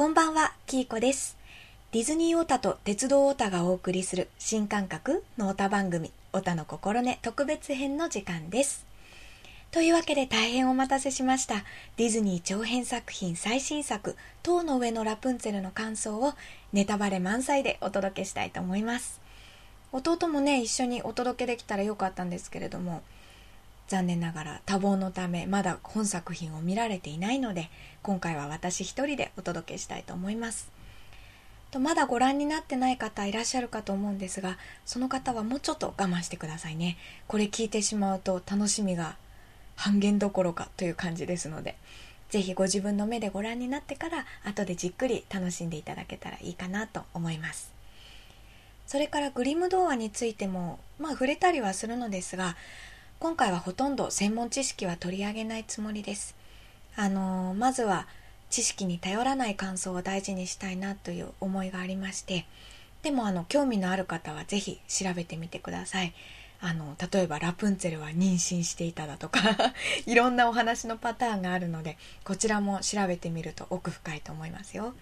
こんばんは、キーコです。ディズニーオタと鉄道オタがお送りする新感覚のオタ番組、オタの心根特別編の時間です。というわけで大変お待たせしました。ディズニー長編作品最新作、塔の上のラプンツェルの感想をネタバレ満載でお届けしたいと思います。弟もね、一緒にお届けできたらよかったんですけれども、残念ながら多忙のためまだ本作品を見られていないので今回は私一人でお届けしたいと思います。とまだご覧になってない方いらっしゃるかと思うんですがその方はもうちょっと我慢してくださいね。これ聞いてしまうと楽しみが半減どころかという感じですのでぜひご自分の目でご覧になってから後でじっくり楽しんでいただけたらいいかなと思います。それからグリム童話についてもまあ触れたりはするのですが今回はほとんど専門知識は取り上げないつもりです。あのー、まずは知識に頼らない感想を大事にしたいなという思いがありまして、でもあの興味のある方はぜひ調べてみてください。あの例えばラプンツェルは妊娠していただとか いろんなお話のパターンがあるのでこちらも調べてみると奥深いと思いますよ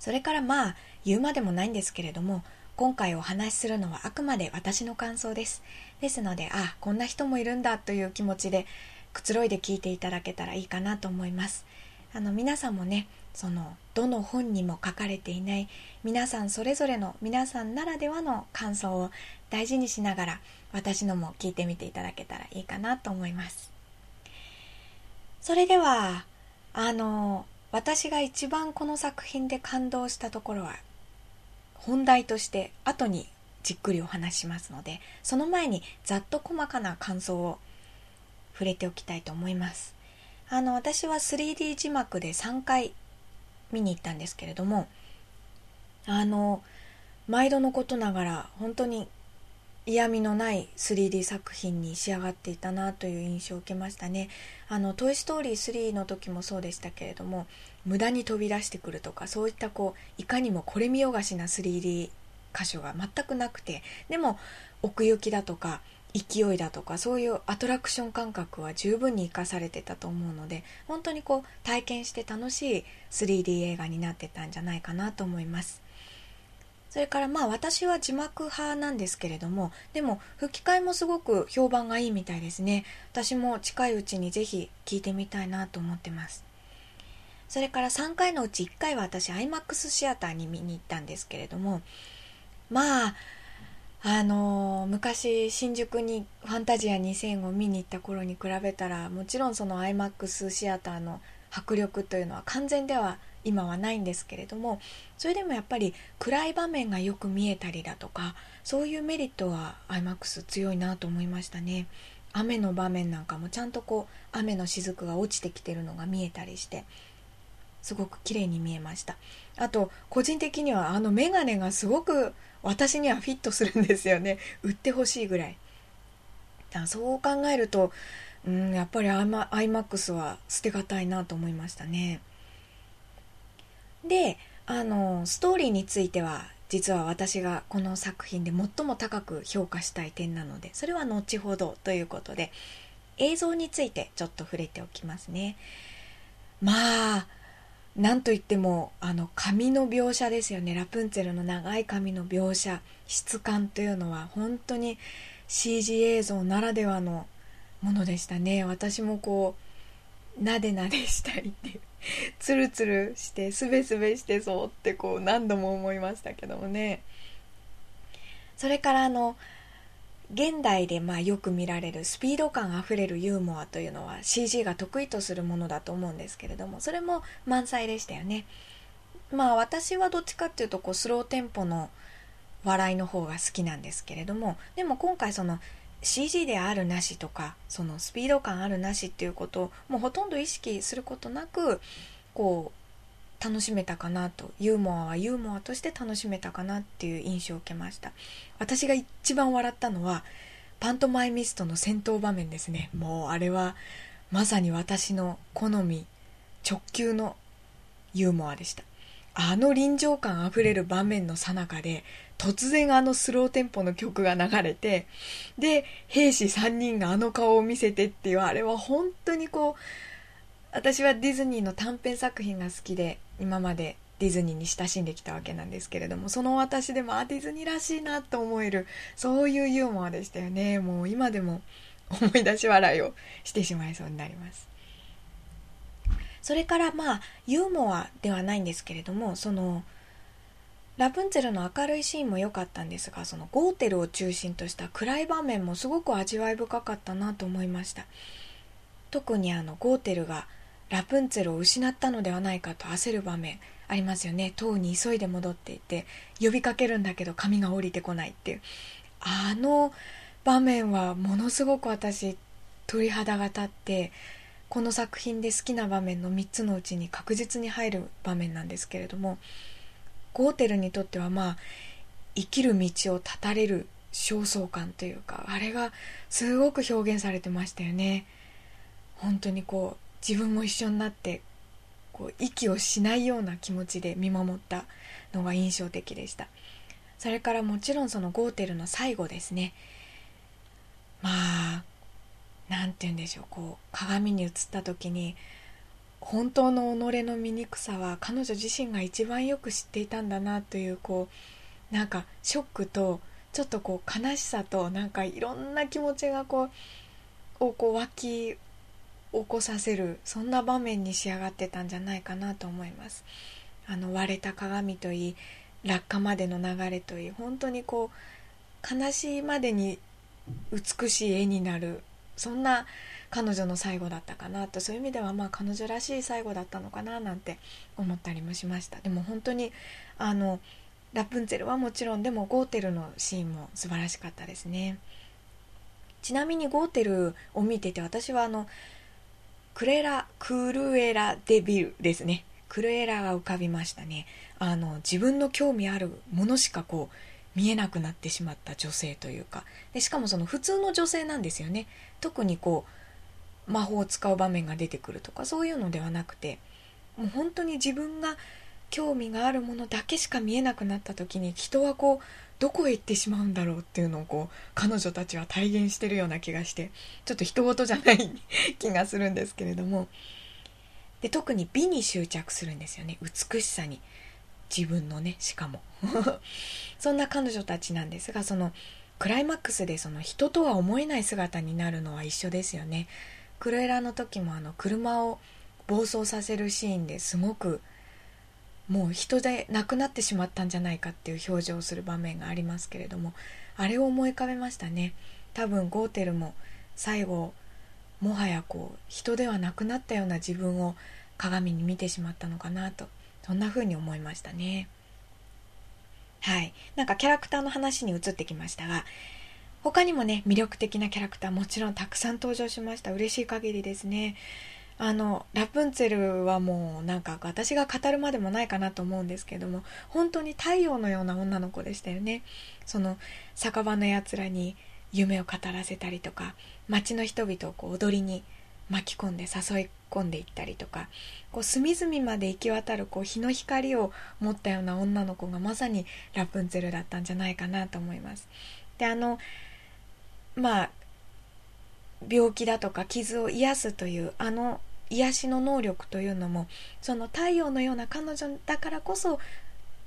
それからまあ言うまでもないんですけれども今回お話しするのはあくまで私の感想です。ですので、あ、こんな人もいるんだという気持ちでくつろいで聞いていただけたらいいかなと思います。あの皆さんもね、そのどの本にも書かれていない皆さんそれぞれの皆さんならではの感想を大事にしながら私のも聞いてみていただけたらいいかなと思います。それではあの私が一番この作品で感動したところは本題として後にじっくりお話しますのでその前にざっと細かな感想を触れておきたいと思います。あの私は 3D 字幕で3回見に行ったんですけれどもあの毎度のことながら本当に嫌味のない 3D 作品に仕上がっていたなという印象を受けましたね。あの「トイ・ストーリー3」の時もそうでしたけれども無駄に飛び出してくるとかそういったこういかにもこれ見よがしな 3D 箇所が全くなくてでも奥行きだとか勢いだとかそういうアトラクション感覚は十分に生かされてたと思うので本当にこう体験して楽しい 3D 映画になってたんじゃないかなと思いますそれからまあ私は字幕派なんですけれどもでも吹き替えもすごく評判がいいみたいですね。私も近いうちにぜひ聞いてみたいなと思ってます。それから3回のうち1回は私 IMAX シアターに見に行ったんですけれどもまああのー、昔新宿にファンタジア2000を見に行った頃に比べたらもちろんその IMAX シアターの迫力というのは完全では今はないんですけれどもそれでもやっぱり暗い場面がよく見えたりだとかそういうメリットは IMAX 強いなと思いましたね。雨の場面なんかもちゃんとこう雨の雫が落ちてきてるのが見えたりしてすごく綺麗に見えました。あと個人的にはあのメガネがすごく私にはフィットするんですよね。売ってほしいぐらい。だそう考えるとうんやっぱり iMAX は捨てがたいなと思いましたね。であのストーリーについては実は私がこの作品で最も高く評価したい点なのでそれは後ほどということで映像についてちょっと触れておきますね。まあなんといってもあの髪の描写ですよね。ラプンツェルの長い髪の描写質感というのは本当に CG 映像ならではのものでしたね。私もこうなでなでしたいっていう ツルツルしてすべすべしてそうってこう何度も思いましたけどもね。それからあの現代でまあよく見られるスピード感あふれるユーモアというのは CG が得意とするものだと思うんですけれどもそれも満載でしたよね。まあ私はどっちかっていうとこうスローテンポの笑いの方が好きなんですけれどもでも今回その CG であるなしとかそのスピード感あるなしっていうことをもうほとんど意識することなくこう楽しめたかなとユーモアはユーモアとして楽しめたかなっていう印象を受けました。私が一番笑ったのはパントマイミストの戦闘場面ですね。もうあれはまさに私の好み直球のユーモアでした。あの臨場感あふれる場面の最中で突然あのスローテンポの曲が流れてで兵士3人があの顔を見せてっていうあれは本当にこう私はディズニーの短編作品が好きで今までディズニーに親しんできたわけなんですけれどもその私でもあディズニーらしいなと思えるそういうユーモアでしたよね。もう今でも思い出し笑いをしてしまいそうになります。それからまあユーモアではないんですけれどもそのラプンツェルの明るいシーンも良かったんですがそのゴーテルを中心とした暗い場面もすごく味わい深かったなと思いました。特にあのゴーテルがラプンツェルを失ったのではないかと焦る場面ありますよね。塔に急いで戻っていて呼びかけるんだけど髪が降りてこないっていう。あの場面はものすごく私鳥肌が立ってこの作品で好きな場面の3つのうちに確実に入る場面なんですけれどもゴーテルにとってはまあ生きる道を断たれる焦燥感というかあれがすごく表現されてましたよね。本当にこう自分も一緒になってこう息をしないような気持ちで見守ったのが印象的でした。それからもちろんそのゴーテルの最後ですね。まあ何て言うんでしょう。こう鏡に映った時に本当の己の醜さは彼女自身が一番よく知っていたんだなというこうなんかショックとちょっとこう悲しさとなんかいろんな気持ちがこうをこう湧き起こさせるそんな場面に仕上がってたんじゃないかなと思います。あの割れた鏡といい落下までの流れといい本当にこう悲しいまでに美しい絵になるそんな彼女の最後だったかなとそういう意味ではまあ彼女らしい最後だったのかななんて思ったりもしました。でも本当にあのラプンツェルはもちろんでもゴーテルのシーンも素晴らしかったですね。ちなみにゴーテルを見てて私はあのクレラクルエラデビルですね。クルエラが浮かびましたね。あの自分の興味あるものしかこう見えなくなってしまった女性というか。でしかもその普通の女性なんですよね。特にこう魔法を使う場面が出てくるとかそういうのではなくてもう本当に自分が興味があるものだけしか見えなくなった時に人はこうどこへ行ってしまうんだろうっていうのをこう彼女たちは体現してるような気がしてちょっと人事じゃない 気がするんですけれどもで特に美に執着するんですよね。美しさに。自分のねしかも。そんな彼女たちなんですがそのクライマックスでその人とは思えない姿になるのは一緒ですよね。クルエラの時もあの車を暴走させるシーンですごくもう人で亡くなってしまったんじゃないかっていう表情をする場面がありますけれどもあれを思い浮かべましたね。多分ゴーテルも最後もはやこう人ではなくなったような自分を鏡に見てしまったのかなとそんな風に思いましたね。はい。なんかキャラクターの話に移ってきましたが他にもね魅力的なキャラクターもちろんたくさん登場しました。嬉しい限りですね。あのラプンツェルはもうなんか私が語るまでもないかなと思うんですけども本当に太陽のような女の子でしたよね。その酒場のやつらに夢を語らせたりとか街の人々をこう踊りに巻き込んで誘い込んでいったりとかこう隅々まで行き渡るこう日の光を持ったような女の子がまさにラプンツェルだったんじゃないかなと思います。であのまあ病気だとか傷を癒すというあの癒しの能力というのもその太陽のような彼女だからこそ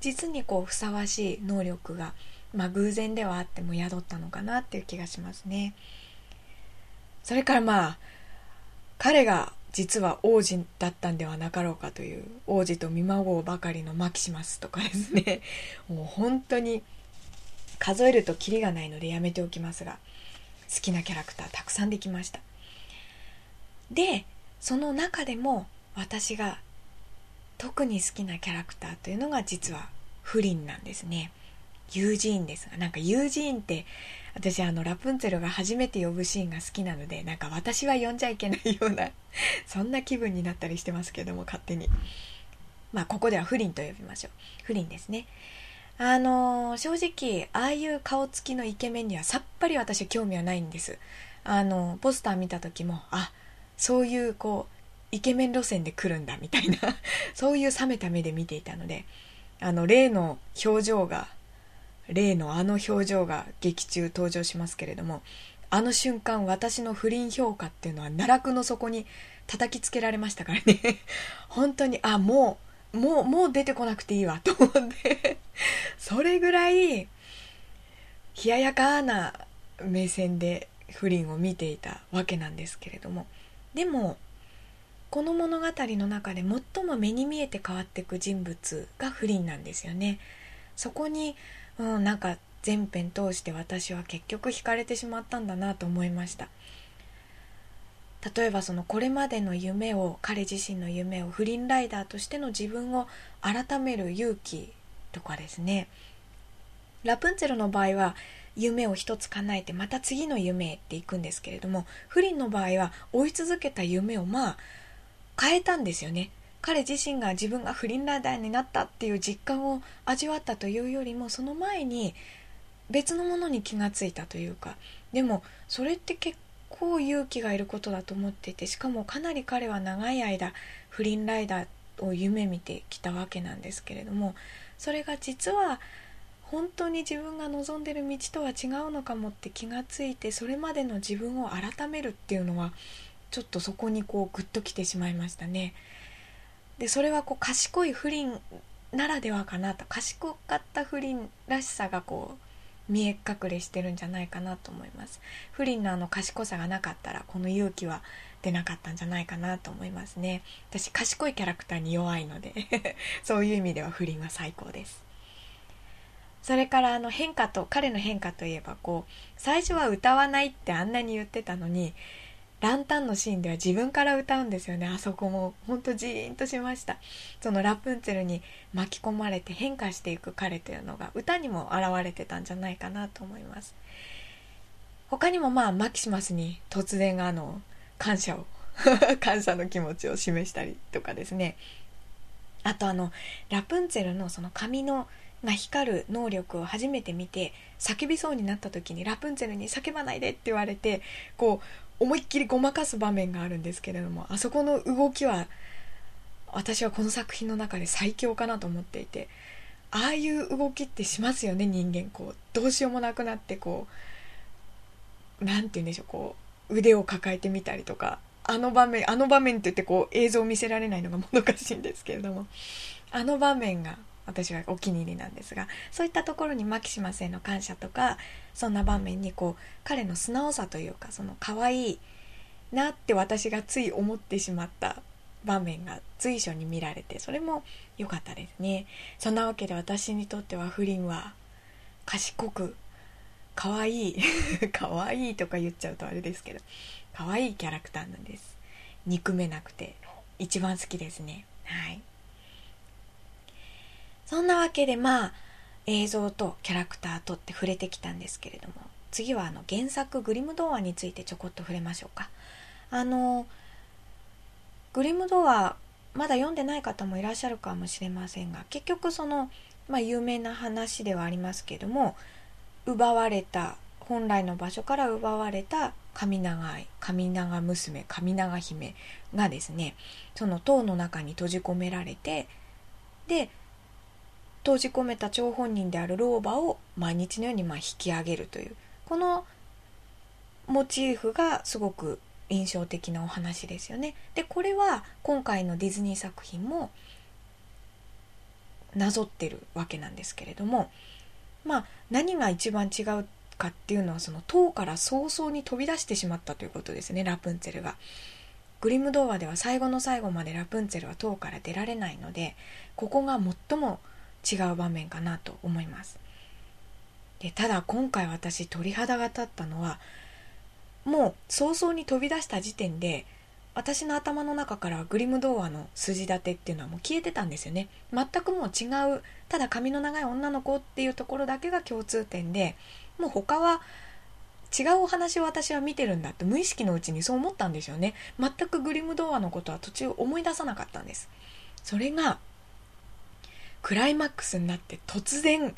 実にこうふさわしい能力が、まあ、偶然ではあっても宿ったのかなっていう気がしますね。それからまあ彼が実は王子だったんではなかろうかという王子と見まごうばかりのマキシマスとかですねもう本当に数えるとキリがないのでやめておきますが好きなキャラクターたくさんできました。でその中でも私が特に好きなキャラクターというのが実はフリンなんですね。ユージーンですがなんかユージーンって私あのラプンツェルが初めて呼ぶシーンが好きなのでなんか私は呼んじゃいけないようなそんな気分になったりしてますけども勝手に。まあここではフリンと呼びましょう。フリンですね。あのー、正直ああいう顔つきのイケメンにはさっぱり私は興味はないんです。あのポスター見た時もあそういうこうイケメン路線で来るんだみたいな。そういう冷めた目で見ていたのであの例の表情が例のあの表情が劇中登場しますけれどもあの瞬間私の不倫評価っていうのは奈落の底に叩きつけられましたからね。本当にあもうもうもう出てこなくていいわ と思って。それぐらい冷ややかな目線で不倫を見ていたわけなんですけれども。でもこの物語の中で最も目に見えて変わっていく人物が不倫なんですよね。そこに、うん、なんか全編通して私は結局惹かれてしまったんだなと思いました。例えばそのこれまでの夢を彼自身の夢を不倫ライダーとしての自分を改める勇気とかですね。ラプンツェルの場合は夢を一つ叶えてまた次の夢へっていくんですけれども不倫の場合は追い続けた夢をまあ変えたんですよね。彼自身が自分が不倫ライダーになったっていう実感を味わったというよりもその前に別のものに気がついたというか。でもそれって結構勇気がいることだと思っていてしかもかなり彼は長い間不倫ライダーを夢見てきたわけなんですけれどもそれが実は本当に自分が望んでる道とは違うのかもって気がついてそれまでの自分を改めるっていうのはちょっとそこにこうグッときてしまいましたね。でそれはこう賢い不倫ならではかなと賢かった不倫らしさがこう見え隠れしてるんじゃないかなと思います。不倫のあの賢さがなかったらこの勇気は出なかったんじゃないかなと思いますね。私賢いキャラクターに弱いので。そういう意味では不倫は最高です。それからあの変化と彼の変化といえばこう最初は歌わないってあんなに言ってたのにランタンのシーンでは自分から歌うんですよね。あそこもほんとジーンとしました。そのラプンツェルに巻き込まれて変化していく彼というのが歌にも表れてたんじゃないかなと思います。他にもまあマキシマスに突然あの感謝を 感謝の気持ちを示したりとかですね。あとあのラプンツェルのその髪のが光る能力を初めて見て叫びそうになった時にラプンツェルに叫ばないでって言われてこう思いっきりごまかす場面があるんですけれどもあそこの動きは私はこの作品の中で最強かなと思っていてああいう動きってしますよね人間。こうどうしようもなくなってこう何て言うんでしょうこう腕を抱えてみたりとかあの場面あの場面って言ってこう映像を見せられないのがもどかしいんですけれどもあの場面が私はお気に入りなんですがそういったところにマキシマスへの感謝とかそんな場面にこう彼の素直さというかその可愛いなって私がつい思ってしまった場面が随所に見られてそれも良かったですね。そんなわけで私にとっては不倫は賢く可愛い 可愛いとか言っちゃうとあれですけど可愛いキャラクターなんです。憎めなくて一番好きですね。はい。そんなわけでまあ映像とキャラクターとって触れてきたんですけれども次はあの原作グリム童話についてちょこっと触れましょうか。あのグリム童話まだ読んでない方もいらっしゃるかもしれませんが結局その、まあ、有名な話ではありますけども奪われた本来の場所から奪われた神長い神長娘神長姫がですねその塔の中に閉じ込められてで閉じ込めた張本人である老婆を毎日のようにま引き上げるというこのモチーフがすごく印象的なお話ですよね。でこれは今回のディズニー作品もなぞってるわけなんですけれどもまあ何が一番違うかっていうのはその塔から早々に飛び出してしまったということですねラプンツェルが。グリム童話では最後の最後までラプンツェルは塔から出られないのでここが最も違う場面かなと思います。でただ今回私鳥肌が立ったのはもう早々に飛び出した時点で私の頭の中からグリム童話の筋立てっていうのはもう消えてたんですよね。全くもう違うただ髪の長い女の子っていうところだけが共通点でもう他は違うお話を私は見てるんだって無意識のうちにそう思ったんですよね。全くグリム童話のことは途中思い出さなかったんです。それがクライマックスになって突然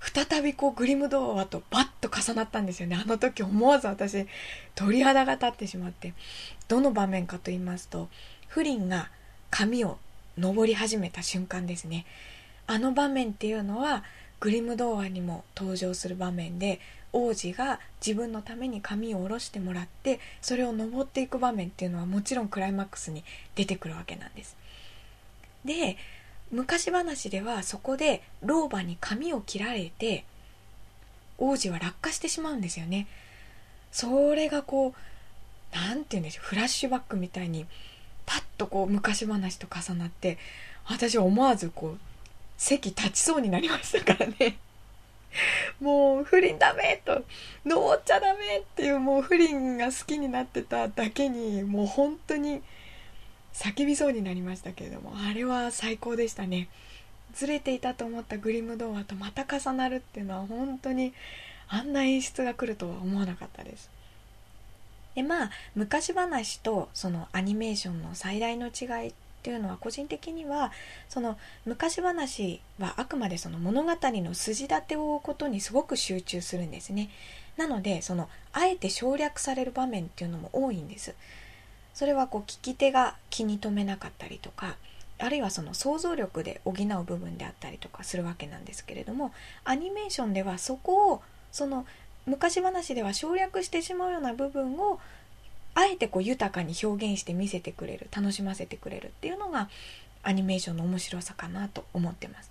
再びこうグリム童話とバッと重なったんですよね。あの時思わず私鳥肌が立ってしまって。どの場面かと言いますとフリンが髪を登り始めた瞬間ですね。あの場面っていうのはグリム童話にも登場する場面で王子が自分のために髪を下ろしてもらってそれを登っていく場面っていうのはもちろんクライマックスに出てくるわけなんです。で昔話ではそこで老婆に髪を切られて王子は落下してしまうんですよね。それがこう何て言うんでしょうフラッシュバックみたいにパッとこう昔話と重なって私は思わずこう席立ちそうになりましたからね。もう不倫ダメと登っちゃダメっていうもう不倫が好きになってただけにもう本当に叫びそうになりましたけれどもあれは最高でしたね。ずれていたと思ったグリム童話とまた重なるっていうのは本当にあんな演出が来るとは思わなかったです。でまあ昔話とそのアニメーションの最大の違いっていうのは個人的にはその昔話はあくまでその物語の筋立てを追うことにすごく集中するんですね。なのでそのあえて省略される場面っていうのも多いんです。それはこう聞き手が気に留めなかったりとかあるいはその想像力で補う部分であったりとかするわけなんですけれどもアニメーションではそこをその昔話では省略してしまうような部分をあえてこう豊かに表現して見せてくれる楽しませてくれるっていうのがアニメーションの面白さかなと思ってます。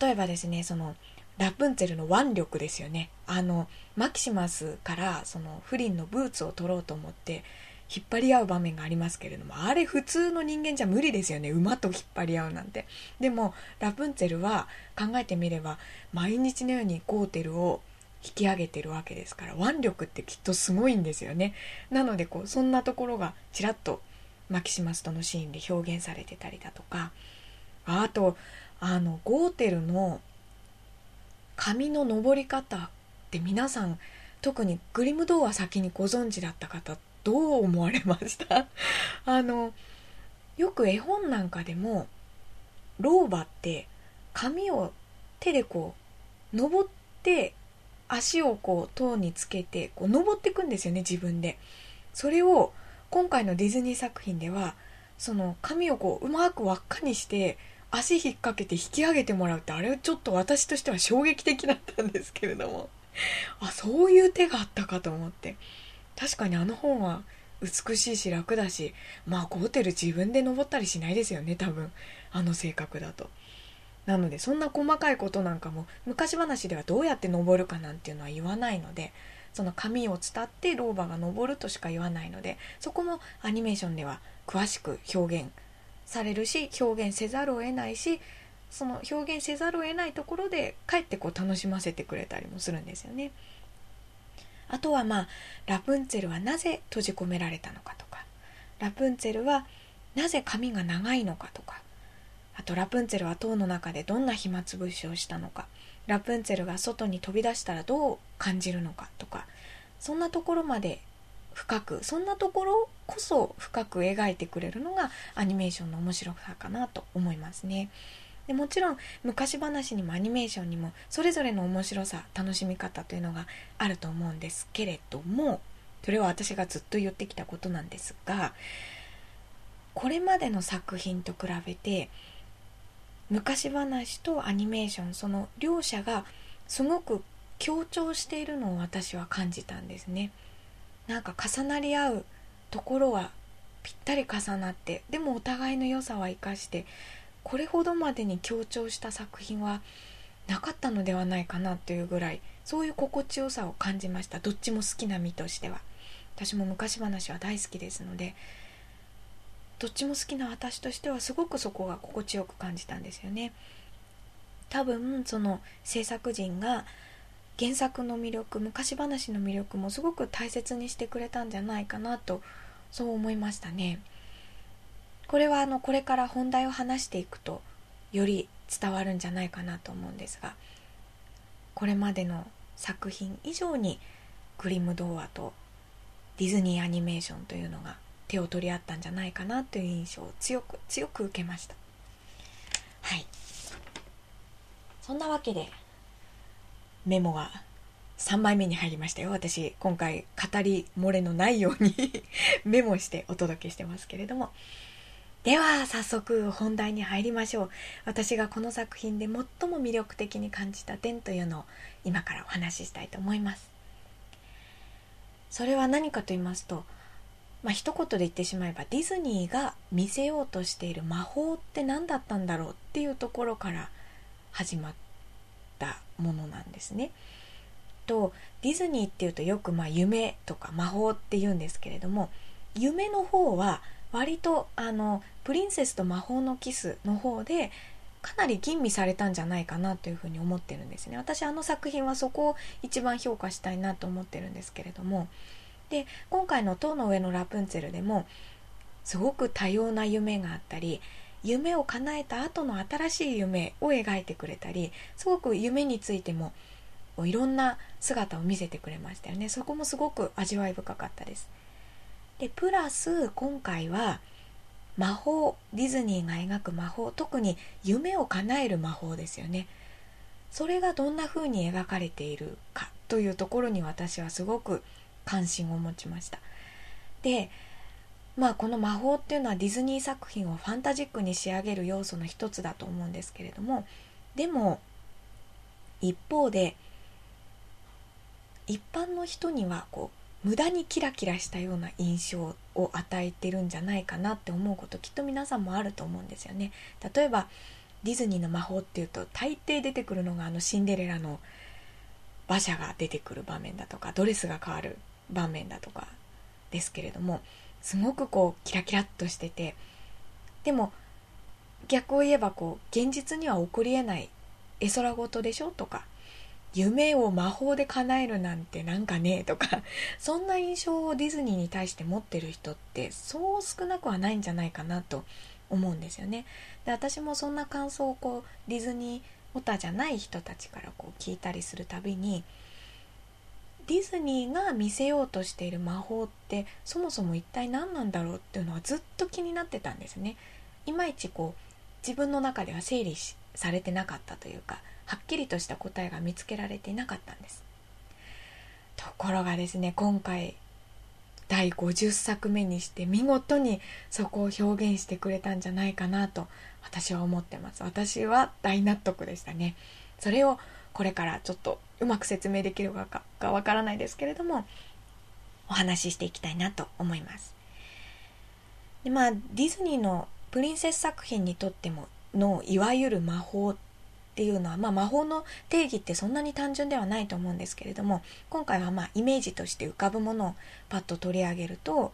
例えばですねそのラプンツェルの腕力ですよね。あのマキシマスからそのフリンのブーツを取ろうと思って引っ張り合う場面がありますけれどもあれ普通の人間じゃ無理ですよね。馬と引っ張り合うなんて。でもラプンツェルは考えてみれば毎日のようにゴーテルを引き上げてるわけですから腕力ってきっとすごいんですよね。なのでこうそんなところがちらっとマキシマスとのシーンで表現されてたりだとか。あとあのゴーテルの髪の登り方って皆さん特にグリム童話先にご存知だった方どう思われました？あのよく絵本なんかでも老婆って髪を手でこう登って足をこう塔につけてこう登っていくんですよね自分で。それを今回のディズニー作品ではその髪をこううまく輪っかにして足引っ掛けて引き上げてもらうってあれちょっと私としては衝撃的だったんですけれども。あそういう手があったかと思って。確かにあの本は美しいし楽だしまあゴーテル自分で登ったりしないですよね多分。あの性格だと。なのでそんな細かいことなんかも昔話ではどうやって登るかなんていうのは言わないのでその紙を伝って老婆が登るとしか言わないのでそこもアニメーションでは詳しく表現されるし表現せざるを得ないしその表現せざるを得ないところでかえってこう楽しませてくれたりもするんですよね。あとはまあラプンツェルはなぜ閉じ込められたのかとか。ラプンツェルはなぜ髪が長いのかとか。あとラプンツェルは塔の中でどんな暇つぶしをしたのか。ラプンツェルが外に飛び出したらどう感じるのかとか。そんなところまで深くそんなところこそ深く描いてくれるのがアニメーションの面白さかなと思いますね。でもちろん昔話にもアニメーションにもそれぞれの面白さ楽しみ方というのがあると思うんですけれどもそれは私がずっと言ってきたことなんですがこれまでの作品と比べて昔話とアニメーションその両者がすごく強調しているのを私は感じたんですねなんか重なり合うところはぴったり重なってでもお互いの良さは生かしてこれほどまでに強調した作品はなかったのではないかなというぐらいそういう心地よさを感じました。どっちも好きな身としては。私も昔話は大好きですのでどっちも好きな私としてはすごくそこが心地よく感じたんですよね。多分その制作陣が原作の魅力昔話の魅力もすごく大切にしてくれたんじゃないかなとそう思いましたね。これはあのこれから本題を話していくとより伝わるんじゃないかなと思うんですがこれまでの作品以上にグリム童話とディズニーアニメーションというのが手を取り合ったんじゃないかなという印象を強く強く受けました。はい。そんなわけでメモが3枚目に入りましたよ。私今回語り漏れのないように メモしてお届けしてますけれども。では早速本題に入りましょう。私がこの作品で最も魅力的に感じた点というのを今からお話ししたいと思います。それは何かと言いますとまあ一言で言ってしまえばディズニーが見せようとしている魔法って何だったんだろうっていうところから始まっものなんですね。とディズニーっていうとよくま夢とか魔法って言うんですけれども夢の方は割とあのプリンセスと魔法のキスの方でかなり吟味されたんじゃないかなというふうに思ってるんですね私あの作品はそこを一番評価したいなと思ってるんですけれどもで今回の「塔の上のラプンツェル」でもすごく多様な夢があったり夢を叶えた後の新しい夢を描いてくれたりすごく夢についてもいろんな姿を見せてくれましたよね。そこもすごく味わい深かったです。でプラス今回は魔法ディズニーが描く魔法特に夢を叶える魔法ですよね。それがどんな風に描かれているかというところに私はすごく関心を持ちました。でまあこの魔法っていうのはディズニー作品をファンタジックに仕上げる要素の一つだと思うんですけれどもでも一方で一般の人にはこう無駄にキラキラしたような印象を与えてるんじゃないかなって思うこときっと皆さんもあると思うんですよね。例えばディズニーの魔法っていうと大抵出てくるのがあのシンデレラの馬車が出てくる場面だとかドレスが変わる場面だとかですけれどもすごくこうキラキラっとしててでも逆を言えばこう現実には起こりえない絵空事でしょとか夢を魔法で叶えるなんてなんかねとか そんな印象をディズニーに対して持ってる人ってそう少なくはないんじゃないかなと思うんですよね。で私もそんな感想をこうディズニーオタじゃない人たちからこう聞いたりするたびにディズニーが見せようとしている魔法ってそもそも一体何なんだろうっていうのはずっと気になってたんですね。いまいちこう自分の中では整理されてなかったというかはっきりとした答えが見つけられていなかったんです。ところがですね今回第50作目にして見事にそこを表現してくれたんじゃないかなと私は思ってます。私は大納得でしたね。それをこれからちょっとうまく説明できるかがわからないですけれどもお話ししていきたいなと思います。でまあディズニーのプリンセス作品にとってものいわゆる魔法っていうのは、まあ、魔法の定義ってそんなに単純ではないと思うんですけれども今回はまあイメージとして浮かぶものをパッと取り上げると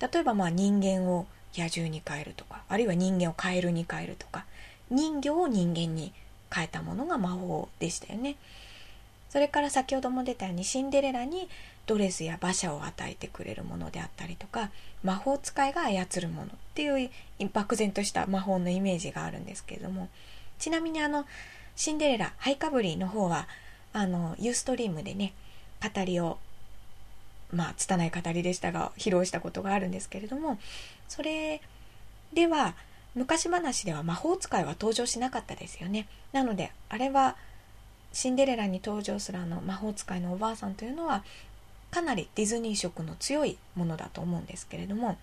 例えばまあ人間を野獣に変えるとかあるいは人間をカエルに変えるとか人魚を人間に変えたものが魔法でしたよね。それから先ほども出たようにシンデレラにドレスや馬車を与えてくれるものであったりとか魔法使いが操るものっていう漠然とした魔法のイメージがあるんですけれどもちなみにあのシンデレラ、ハイカブリの方は、あの、ユーストリームでね、語りを、まあ、拙い語りでしたが、披露したことがあるんですけれども、それでは、昔話では魔法使いは登場しなかったですよね。なので、あれは、シンデレラに登場するあの魔法使いのおばあさんというのは、かなりディズニー色の強いものだと思うんですけれども、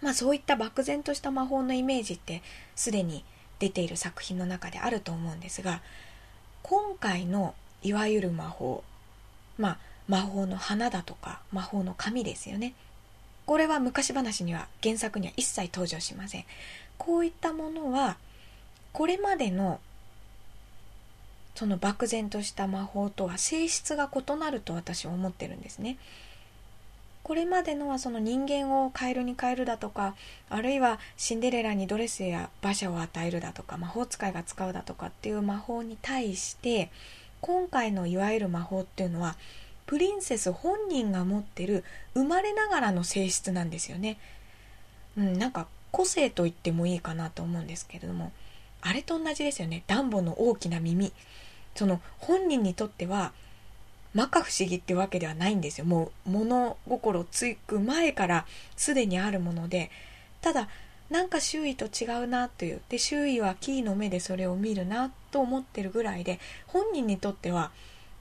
まあそういった漠然とした魔法のイメージってすでに出ている作品の中であると思うんですが今回のいわゆる魔法まあ魔法の花だとか魔法の紙ですよねこれは昔話には原作には一切登場しません。こういったものはこれまでのその漠然とした魔法とは性質が異なると私は思ってるんですね。これまでのはその人間をカエルに変えるだとかあるいはシンデレラにドレスや馬車を与えるだとか魔法使いが使うだとかっていう魔法に対して今回のいわゆる魔法っていうのはプリンセス本人が持ってる生まれながらの性質なんですよね。うん、なんか個性と言ってもいいかなと思うんですけれどもあれと同じですよね。ダンボの大きな耳。その本人にとっては摩訶不思議ってわけではないんですよ。もう物心つく前からすでにあるもので。ただなんか周囲と違うなという。で周囲はキーの目でそれを見るなと思ってるぐらいで本人にとっては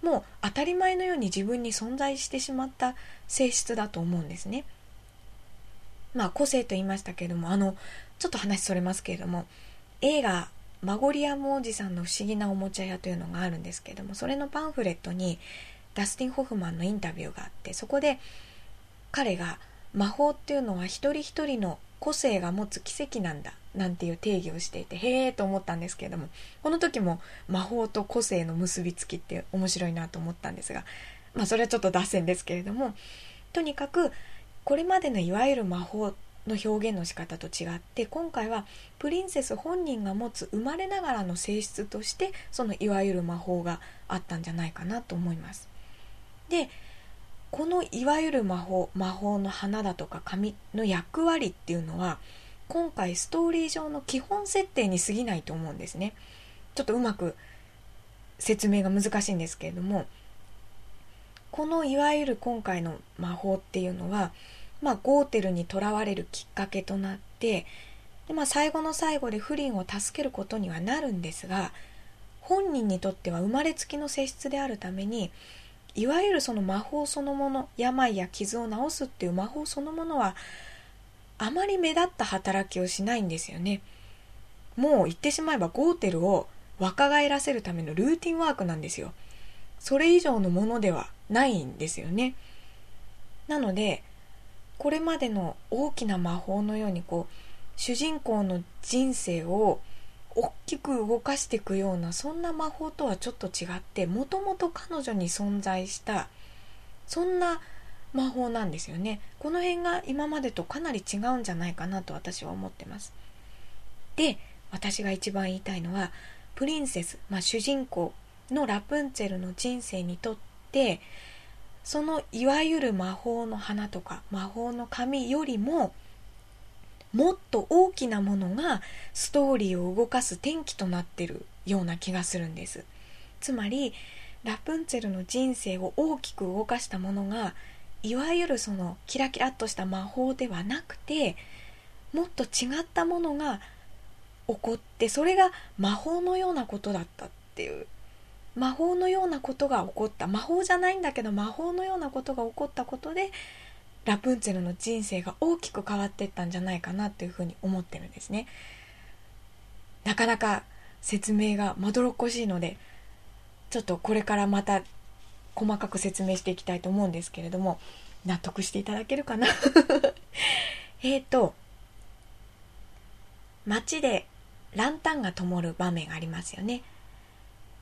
もう当たり前のように自分に存在してしまった性質だと思うんですね。まあ個性と言いましたけれどもあのちょっと話それますけれども映画マゴリアムおじさんの不思議なおもちゃ屋というのがあるんですけれどもそれのパンフレットにダスティン・ホフマンのインタビューがあってそこで彼が魔法っていうのは一人一人の個性が持つ奇跡なんだなんていう定義をしていてへえと思ったんですけれどもこの時も魔法と個性の結びつきって面白いなと思ったんですがまあそれはちょっと脱線ですけれどもとにかくこれまでのいわゆる魔法の表現の仕方と違って今回はプリンセス本人が持つ生まれながらの性質としてそのいわゆる魔法があったんじゃないかなと思います。でこのいわゆる魔法魔法の花だとか紙の役割っていうのは今回ストーリー上の基本設定に過ぎないと思うんですね。ちょっとうまく説明が難しいんですけれども。このいわゆる今回の魔法っていうのは、まあ、ゴーテルにとらわれるきっかけとなってで、まあ、最後の最後で不倫を助けることにはなるんですが本人にとっては生まれつきの性質であるためにいわゆるその魔法そのもの病や傷を治すっていう魔法そのものはあまり目立った働きをしないんですよね。もう言ってしまえばゴーテルを若返らせるためのルーティンワークなんですよ。それ以上のものではないんですよね。なのでこれまでの大きな魔法のようにこう主人公の人生を大きく動かしていくようなそんな魔法とはちょっと違ってもともと彼女に存在したそんな魔法なんですよね。この辺が今までとかなり違うんじゃないかなと私は思ってます。で私が一番言いたいのはプリンセス、まあ、主人公のラプンツェルの人生にとってそのいわゆる魔法の花とか魔法の紙よりももっと大きなものがストーリーを動かす転機となってるような気がするんです。つまりラプンツェルの人生を大きく動かしたものがいわゆるそのキラキラっとした魔法ではなくてもっと違ったものが起こってそれが魔法のようなことだったっていう。魔法のようなことが起こった。魔法じゃないんだけど魔法のようなことが起こったことでラプンツェルの人生が大きく変わっていったんじゃないかなっていうふうに思ってるんですね。なかなか説明がまどろっこしいのでちょっとこれからまた細かく説明していきたいと思うんですけれども納得していただけるかな？えっと街でランタンが灯る場面がありますよね。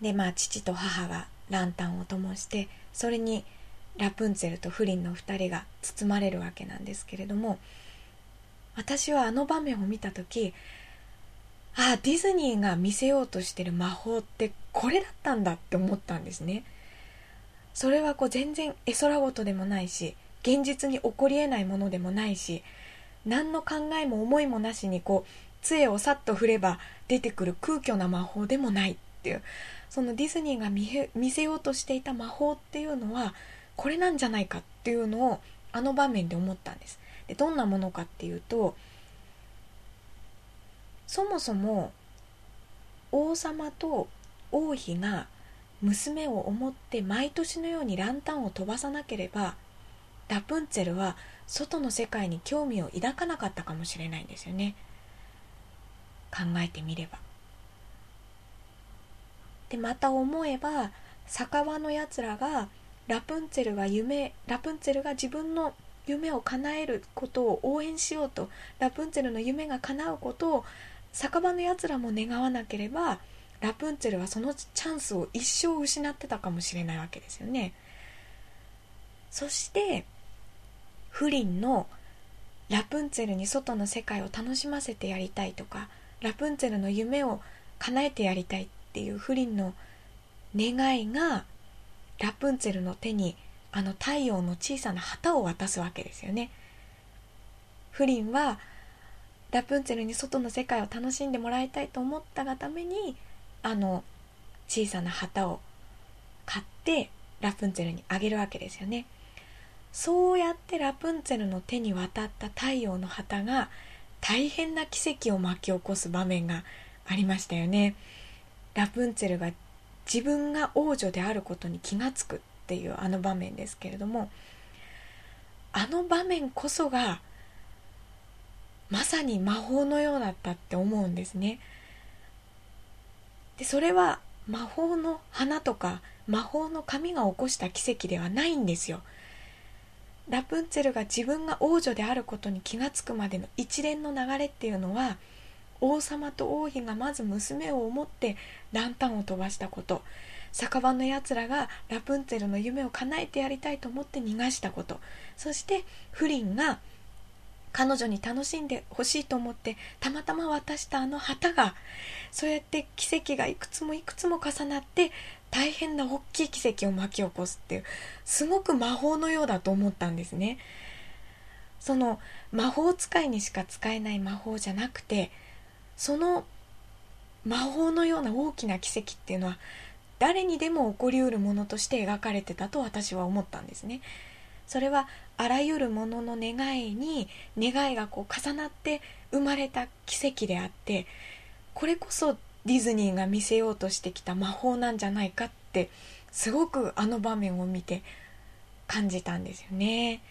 でまあ父と母がランタンを灯してそれにラプンツェルとフリンの2人が包まれるわけなんですけれども私はあの場面を見た時ああディズニーが見せようとしてる魔法ってこれだったんだって思ったんですね。それはこう全然絵空事でもないし現実に起こりえないものでもないし何の考えも思いもなしにこう杖をさっと振れば出てくる空虚な魔法でもないっていうそのディズニーが見せようとしていた魔法っていうのはこれなんじゃないかっていうのをあの場面で思ったんです。でどんなものかっていうとそもそも王様と王妃が娘を思って毎年のようにランタンを飛ばさなければラプンツェルは外の世界に興味を抱かなかったかもしれないんですよね。考えてみれば。でまた思えば酒場のやつらがラプンツェルが夢ラプンツェルが自分の夢を叶えることを応援しようとラプンツェルの夢が叶うことを酒場のやつらも願わなければラプンツェルはそのチャンスを一生失ってたかもしれないわけですよね。そしてフリンのラプンツェルに外の世界を楽しませてやりたいとかラプンツェルの夢を叶えてやりたいっていうフリンの願いがラプンツェルの手にあの太陽の小さな旗を渡すわけですよね。フリンはラプンツェルに外の世界を楽しんでもらいたいと思ったがためにあの小さな旗を買ってラプンツェルにあげるわけですよねそうやってラプンツェルの手に渡った太陽の旗が大変な奇跡を巻き起こす場面がありましたよねラプンツェルが自分が王女であることに気がつくっていうあの場面ですけれどもあの場面こそがまさに魔法のようだったって思うんですね。でそれは魔法の花とか魔法の紙が起こした奇跡ではないんですよ。ラプンツェルが自分が王女であることに気がつくまでの一連の流れっていうのは王様と王妃がまず娘を思ってランタンを飛ばしたこと酒場のやつらがラプンツェルの夢を叶えてやりたいと思って逃がしたことそしてフリンが彼女に楽しんでほしいと思ってたまたま渡したあの旗がそうやって奇跡がいくつもいくつも重なって大変な大きい奇跡を巻き起こすっていうすごく魔法のようだと思ったんですね。その魔法使いにしか使えない魔法じゃなくてその魔法のような大きな奇跡っていうのは誰にでも起こりうるものとして描かれてたと私は思ったんですね。それはあらゆるものの願いに願いがこう重なって生まれた奇跡であってこれこそディズニーが見せようとしてきた魔法なんじゃないかってすごくあの場面を見て感じたんですよね。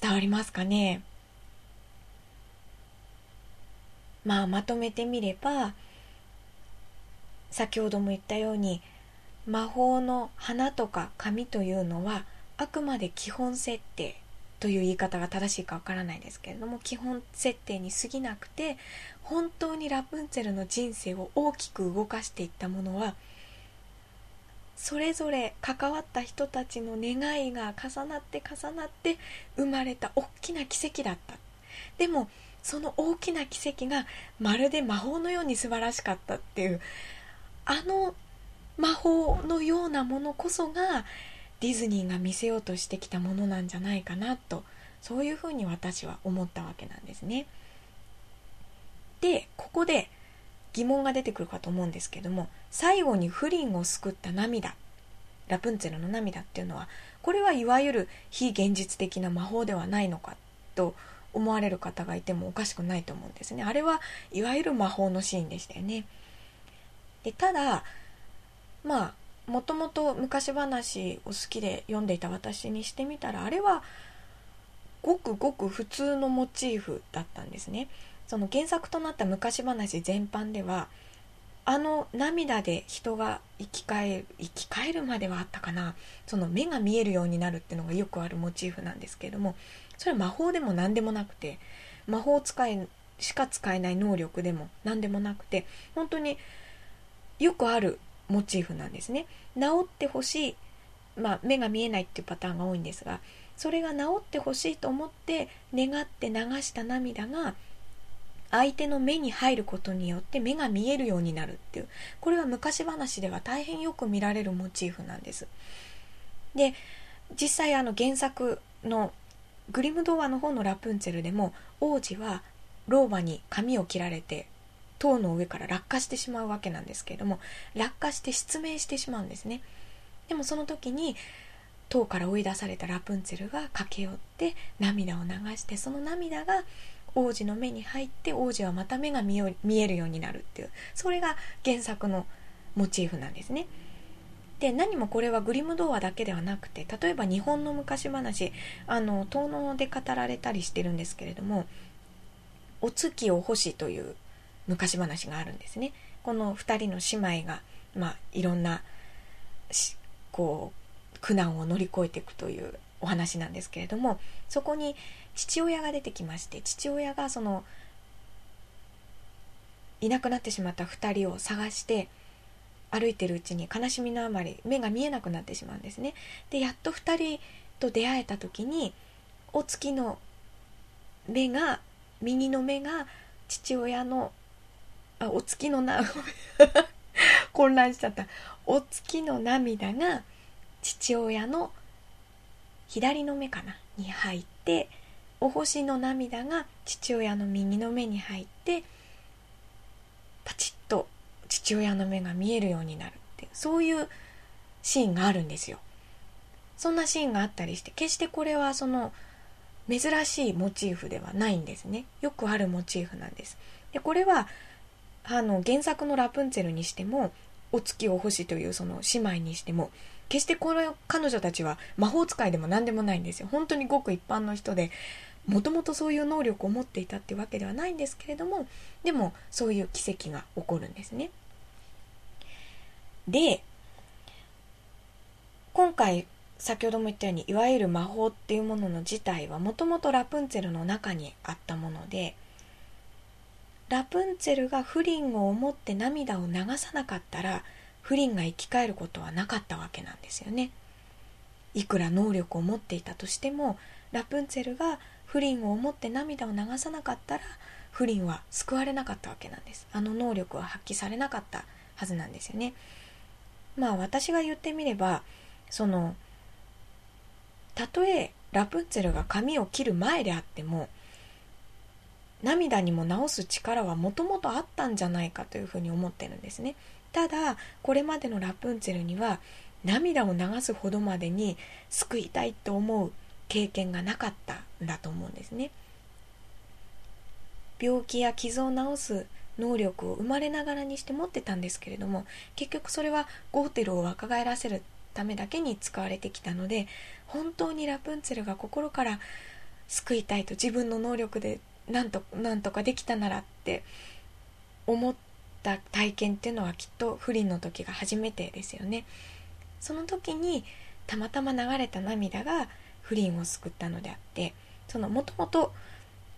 伝わりますかね？まあまとめてみれば先ほども言ったように魔法の花とか紙というのはあくまで基本設定という言い方が正しいかわからないですけれども基本設定に過ぎなくて本当にラプンツェルの人生を大きく動かしていったものはそれぞれ関わった人たちの願いが重なって重なって生まれた大きな奇跡だった。でもその大きな奇跡がまるで魔法のように素晴らしかったっていうあの魔法のようなものこそがディズニーが見せようとしてきたものなんじゃないかなとそういうふうに私は思ったわけなんですね。でここで疑問が出てくるかと思うんですけども最後に不倫を救った涙ラプンツェルの涙っていうのはこれはいわゆる非現実的な魔法ではないのかと思われる方がいてもおかしくないと思うんですねあれはいわゆる魔法のシーンでしたよねでただまあもともと昔話を好きで読んでいた私にしてみたらあれはごくごく普通のモチーフだったんですね。その原作となった昔話全般ではあの涙で人が生き返る生き返るまではあったかな。その目が見えるようになるっていうのがよくあるモチーフなんですけれどもそれは魔法でも何でもなくて魔法使いしか使えない能力でも何でもなくて本当によくあるモチーフなんですね。治ってほしい、まあ、目が見えないっていうパターンが多いんですがそれが治ってほしいと思って願って流した涙が相手の目に入ることによって目が見えるようになるっていうこれは昔話では大変よく見られるモチーフなんです。で実際あの原作のグリム童話の方のラプンツェルでも王子は老婆に髪を切られて塔の上から落下してしまうわけなんですけれども落下して失明してしまうんですねでもその時に塔から追い出されたラプンツェルが駆け寄って涙を流してその涙が王子の目に入って王子はまた目が見えるようになるっていうそれが原作のモチーフなんですね。で何もこれはグリム童話だけではなくて例えば日本の昔話あの遠野で語られたりしてるんですけれども「お月お星」という昔話があるんですね。この2人の姉妹が、まあ、いろんなこう苦難を乗り越えていくというお話なんですけれどもそこに父親が出てきまして父親がそのいなくなってしまった2人を探して歩いてるうちに悲しみのあまり目が見えなくなってしまうんですね。でやっと2人と出会えた時にお月の目が右の目が父親のあお月のな混乱しちゃったお月の涙が父親の左の目かなに入ってお星の涙が父親の右の目に入ってパチッと父親の目が見えるようになるってそういうシーンがあるんですよ。そんなシーンがあったりして決してこれはその珍しいモチーフではないんですね。よくあるモチーフなんです。でこれはあの原作のラプンツェルにしてもお月お星というその姉妹にしても決してこの彼女たちは魔法使いでも何でもないんですよ。本当にごく一般の人でもともとそういう能力を持っていたってわけではないんですけれどもでもそういう奇跡が起こるんですね。で今回先ほども言ったようにいわゆる魔法っていうものの自体はもともとラプンツェルの中にあったものでラプンツェルが不倫を思って涙を流さなかったら不倫が生き返ることはなかったわけなんですよね。いくら能力を持っていたとしてもラプンツェルが不倫を思って涙を流さなかったら不倫は救われなかったわけなんですあの能力は発揮されなかったはずなんですよねまあ私が言ってみればそのたとえラプンツェルが髪を切る前であっても涙にも治す力はもともとあったんじゃないかというふうに思ってるんですね。ただこれまでのラプンツェルには涙を流すほどまでに救いたいと思う経験がなかったんだと思うんですね。病気や傷を治す能力を生まれながらにして持ってたんですけれども結局それはゴーテルを若返らせるためだけに使われてきたので本当にラプンツェルが心から救いたいと自分の能力でなんとなんとかできたならって思った体験っていうのはきっと不倫の時が初めてですよね。その時にたまたま流れた涙が不倫を救ったのであってそのもともと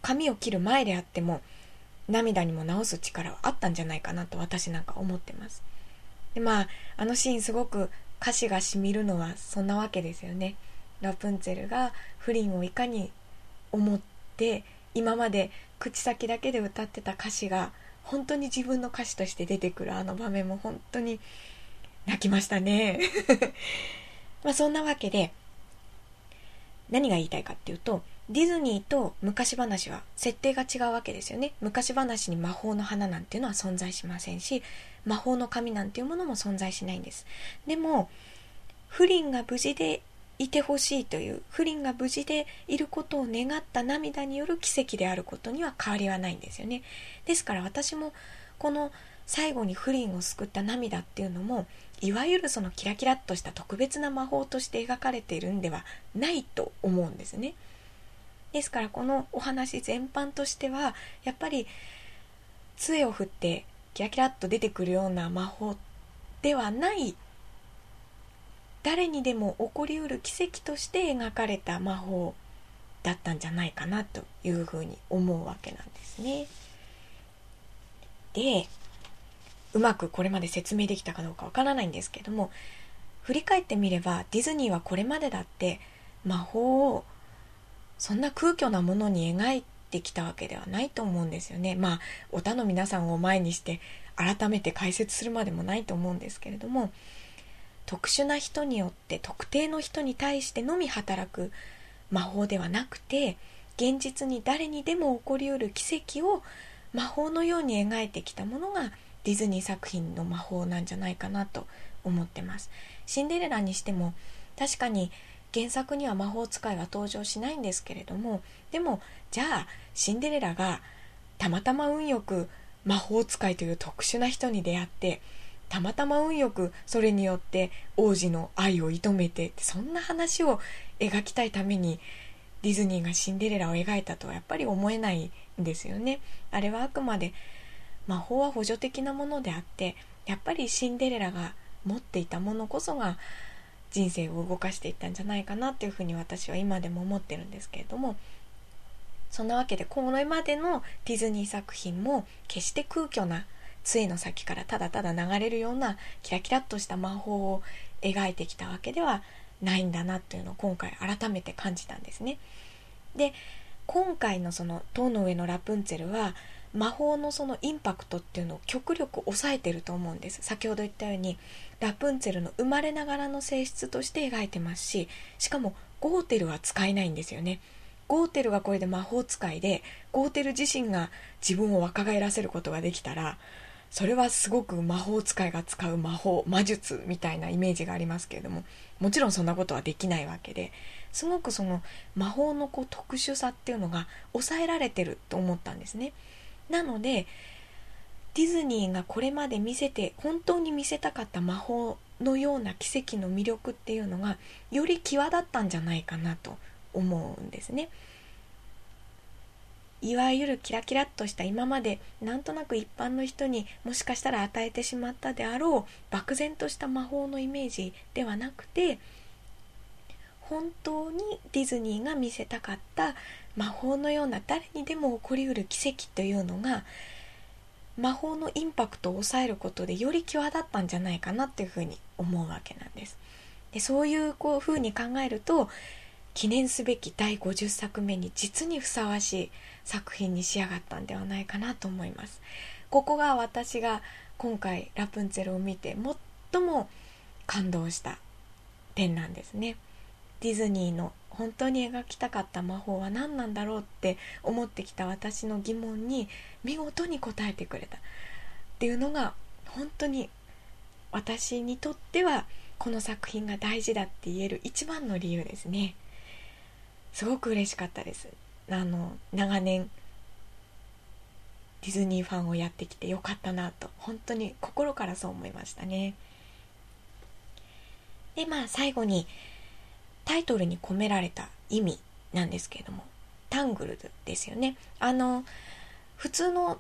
髪を切る前であっても涙にも治す力はあったんじゃないかなと私なんか思ってます。でまああのシーンすごく歌詞がしみるのはそんなわけですよね。ラプンツェルが不倫をいかに思って今まで口先だけで歌ってた歌詞が本当に自分の歌詞として出てくるあの場面も本当に泣きましたね。まあそんなわけで何が言いたいかっていうとディズニーと昔話は設定が違うわけですよね。昔話に魔法の花なんていうのは存在しませんし魔法の紙なんていうものも存在しないんです。でも不倫が無事でいてほしいという不倫が無事でいることを願った涙による奇跡であることには変わりはないんですよねですから私もこの最後に不倫を救った涙っていうのもいわゆるそのキラキラっとした特別な魔法として描かれているんではないと思うんですね。ですからこのお話全般としてはやっぱり杖を振ってキラキラっと出てくるような魔法ではない誰にでも起こりうる奇跡として描かれた魔法だったんじゃないかなというふうに思うわけなんですね。でうまくこれまで説明できたかどうかわからないんですけども振り返ってみればディズニーはこれまでだって魔法をそんな空虚なものに描いてきたわけではないと思うんですよね。まあ、お他の皆さんを前にして改めて解説するまでもないと思うんですけれども、特殊な人によって特定の人に対してのみ働く魔法ではなくて、現実に誰にでも起こりうる奇跡を魔法のように描いてきたものがディズニー作品の魔法なんじゃないかなと思ってます。シンデレラにしても確かに原作には魔法使いは登場しないんですけれどもでもじゃあシンデレラがたまたま運よく魔法使いという特殊な人に出会ってたまたま運よくそれによって王子の愛を射止めてってそんな話を描きたいためにディズニーがシンデレラを描いたとはやっぱり思えないんですよね。あれはあくまで魔法は補助的なものであってやっぱりシンデレラが持っていたものこそが人生を動かしていったんじゃないかなっていうふうに私は今でも思ってるんですけれどもそんなわけでこれまでのディズニー作品も決して空虚な杖の先からただただ流れるようなキラキラっとした魔法を描いてきたわけではないんだなっていうのを今回改めて感じたんですね。で今回のその「塔の上のラプンツェル」は魔法のそのインパクトっていうのを極力抑えてると思うんです先ほど言ったようにラプンツェルの生まれながらの性質として描いてますししかもゴーテルは使えないんですよねゴーテルがこれで魔法使いでゴーテル自身が自分を若返らせることができたらそれはすごく魔法使いが使う魔法魔術みたいなイメージがありますけれどももちろんそんなことはできないわけですごくその魔法のこう特殊さっていうのが抑えられてると思ったんですね。なのでディズニーがこれまで見せて本当に見せたかった魔法のような奇跡の魅力っていうのがより際立ったんじゃないかなと思うんですね。いわゆるキラキラっとした今までなんとなく一般の人にもしかしたら与えてしまったであろう漠然とした魔法のイメージではなくて本当にディズニーが見せたかった魔法のような誰にでも起こりうる奇跡というのが魔法のインパクトを抑えることでより際立ったんじゃないかなっていうふうに思うわけなんです。でそういうこうふうに考えると記念すべき第50作目に実にふさわしい作品に仕上がったんではないかなと思います。ここが私が今回ラプンツェルを見て最も感動した点なんですね。ディズニーの本当に描きたかった魔法は何なんだろうって思ってきた私の疑問に見事に答えてくれたっていうのが本当に私にとってはこの作品が大事だって言える一番の理由ですねすごく嬉しかったですあの長年ディズニーファンをやってきてよかったなと本当に心からそう思いましたね。でまあ最後にタイトルに込められた意味なんですけれどもタングルドですよね。あの普通の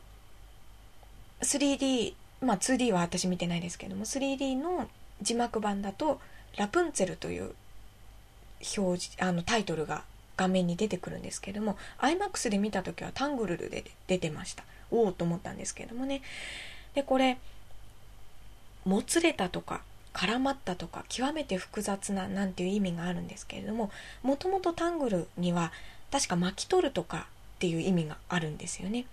3D まあ 2D は私見てないですけども 3D の字幕版だとラプンツェルという表示あのタイトルが画面に出てくるんですけども iMAX で見た時はタングルルで出てましたおおと思ったんですけどもねでこれもつれたとか絡まったとか極めて複雑ななんていう意味があるんですけれどももともとタングルには確か巻き取るとかっていう意味があるんですよね。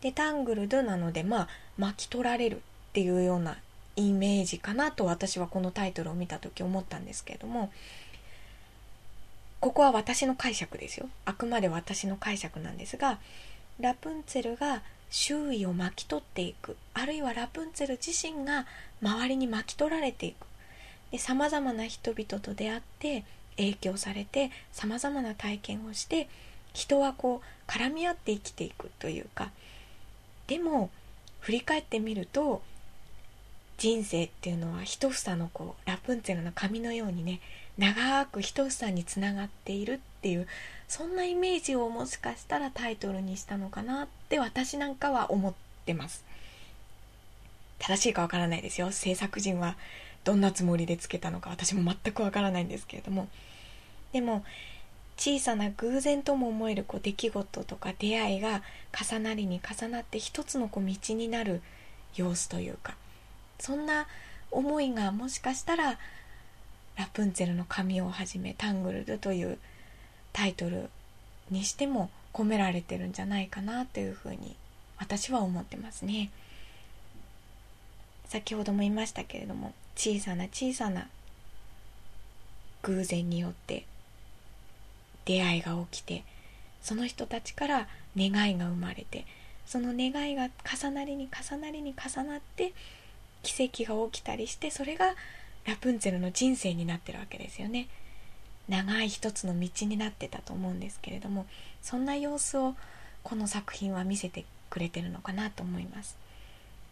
でタングルドなのでまあ巻き取られるっていうようなイメージかなと私はこのタイトルを見た時思ったんですけれどもここは私の解釈ですよ。あくまで私の解釈なんですがラプンツェルが周囲を巻き取っていく。あるいはラプンツェル自身が周りに巻き取られていく。さまざまな人々と出会って影響されてさまざまな体験をして人はこう絡み合って生きていくというか。でも振り返ってみると人生っていうのは一房のこうラプンツェルの髪のようにね長く一房につながっているっていうそんなイメージをもしかしたらタイトルにしたのかなって私なんかは思ってます。正しいかわからないですよ。制作陣はどんなつもりでつけたのか私も全くわからないんですけれども。でも小さな偶然とも思えるこう出来事とか出会いが重なりに重なって一つのこう道になる様子というかそんな思いがもしかしたらラプンツェルの髪をはじめタングルドというタイトルにしても込められてるんじゃないかなというふうに私は思ってますね。先ほども言いましたけれども小さな小さな偶然によって出会いが起きてその人たちから願いが生まれてその願いが重なりに重なりに重なって奇跡が起きたりしてそれがラプンツェルの人生になってるわけですよね。長い一つの道になってたと思うんですけれどもそんな様子をこの作品は見せてくれてるのかなと思います。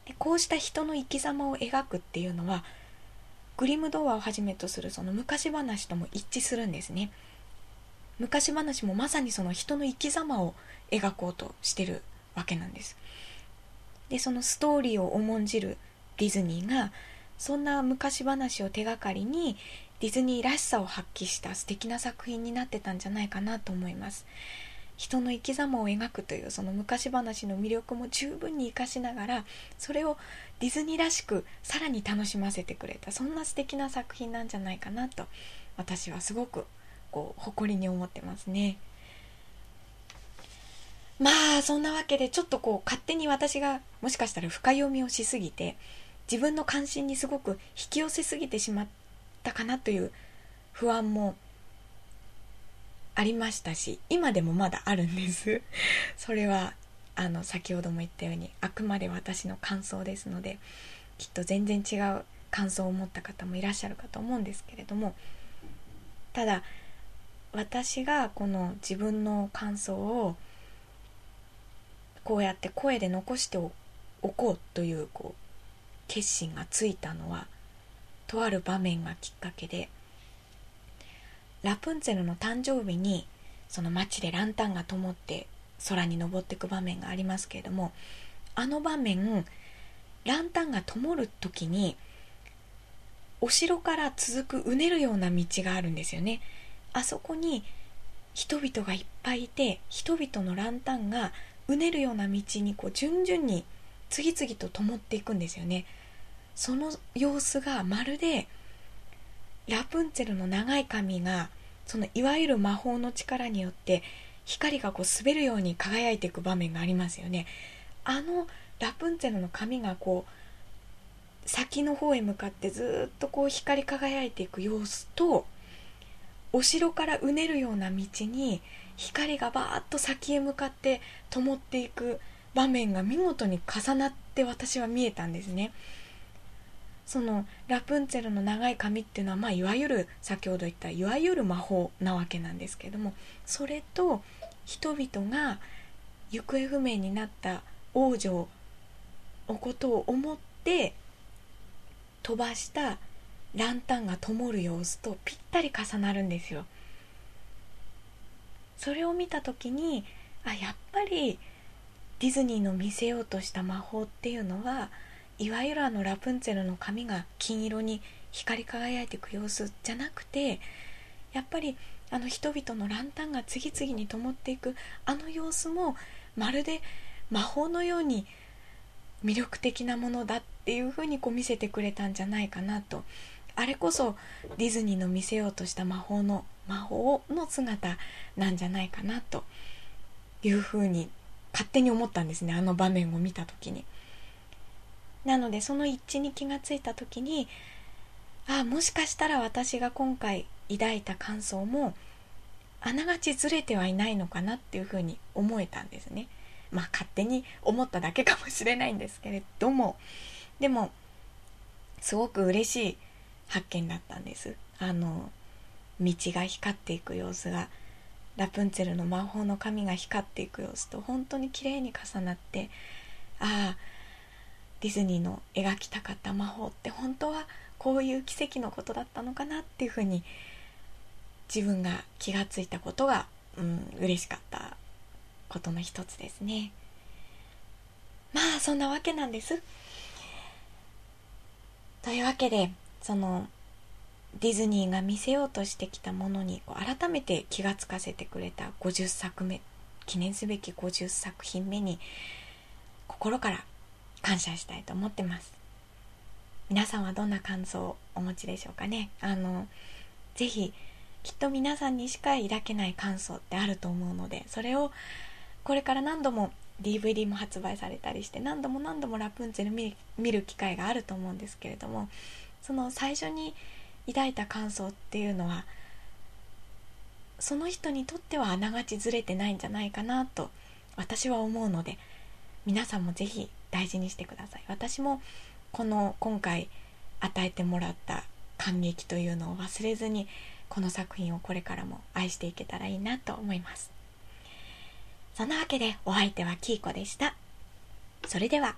でこうした人の生き様を描くっていうのはグリム童話をはじめとするその昔話とも一致するんですね。昔話もまさにその人の生き様を描こうとしてるわけなんです。でそのストーリーを重んじるディズニーがそんな昔話を手がかりにディズニーらしさを発揮した素敵な作品になってたんじゃないかなと思います。人の生き様を描くというその昔話の魅力も十分に生かしながらそれをディズニーらしくさらに楽しませてくれたそんな素敵な作品なんじゃないかなと私はすごくこう誇りに思ってますね。まあそんなわけでちょっとこう勝手に私がもしかしたら深読みをしすぎて自分の関心にすごく引き寄せすぎてしまったかなという不安もありましたし今でもまだあるんです。それはあの先ほども言ったようにあくまで私の感想ですのできっと全然違う感想を持った方もいらっしゃるかと思うんですけれどもただ私がこの自分の感想をこうやって声で残しておこうというこう決心がついたのはとある場面がきっかけでラプンツェルの誕生日にその街でランタンが灯って空に昇っていく場面がありますけれどもあの場面ランタンが灯る時にお城から続くうねるような道があるんですよね。あそこに人々がいっぱいいて人々のランタンがうねるような道にこう順々に次々と灯っていくんですよね。その様子がまるでラプンツェルの長い髪がそのいわゆる魔法の力によって光がこう滑るように輝いていく場面がありますよね。あのラプンツェルの髪がこう先の方へ向かってずっとこう光り輝いていく様子とお城からうねるような道に光がバーッと先へ向かって灯っていく場面が見事に重なって私は見えたんですね。そのラプンツェルの長い髪っていうのは、まあ、いわゆる先ほど言ったいわゆる魔法なわけなんですけどもそれと人々が行方不明になった王女のことを思って飛ばしたランタンが灯る様子とぴったり重なるんですよ。それを見た時にあやっぱりディズニーの見せようとした魔法っていうのはいわゆるあのラプンツェルの髪が金色に光り輝いていく様子じゃなくてやっぱりあの人々のランタンが次々に灯っていくあの様子もまるで魔法のように魅力的なものだっていうふうにこう見せてくれたんじゃないかなと。あれこそディズニーの見せようとした魔法の魔法の姿なんじゃないかなというふうに勝手に思ったんですねあの場面を見た時に。なのでその一致に気がついた時にああもしかしたら私が今回抱いた感想もあながちずれてはいないのかなっていうふうに思えたんですね。まあ勝手に思っただけかもしれないんですけれどもでもすごく嬉しい発見だったんですあの道が光っていく様子がラプンツェルの魔法の髪が光っていく様子と本当に綺麗に重なってああディズニーの描きたかった魔法って本当はこういう奇跡のことだったのかなっていうふうに自分が気がついたことが、うん、嬉しかったことの一つですね。まあそんなわけなんです。というわけでそのディズニーが見せようとしてきたものに改めて気がつかせてくれた50作目記念すべき50作品目に心から感謝したいと思ってます。皆さんはどんな感想をお持ちでしょうかね？あのぜひきっと皆さんにしか抱けない感想ってあると思うのでそれをこれから何度も DVD も発売されたりして何度も何度もラプンツェル見る機会があると思うんですけれどもその最初に抱いた感想っていうのはその人にとってはあながちずれてないんじゃないかなと私は思うので皆さんも是非大事にしてください。私もこの今回与えてもらった感激というのを忘れずにこの作品をこれからも愛していけたらいいなと思います。そんなわけでお相手はキーコでした。それでは。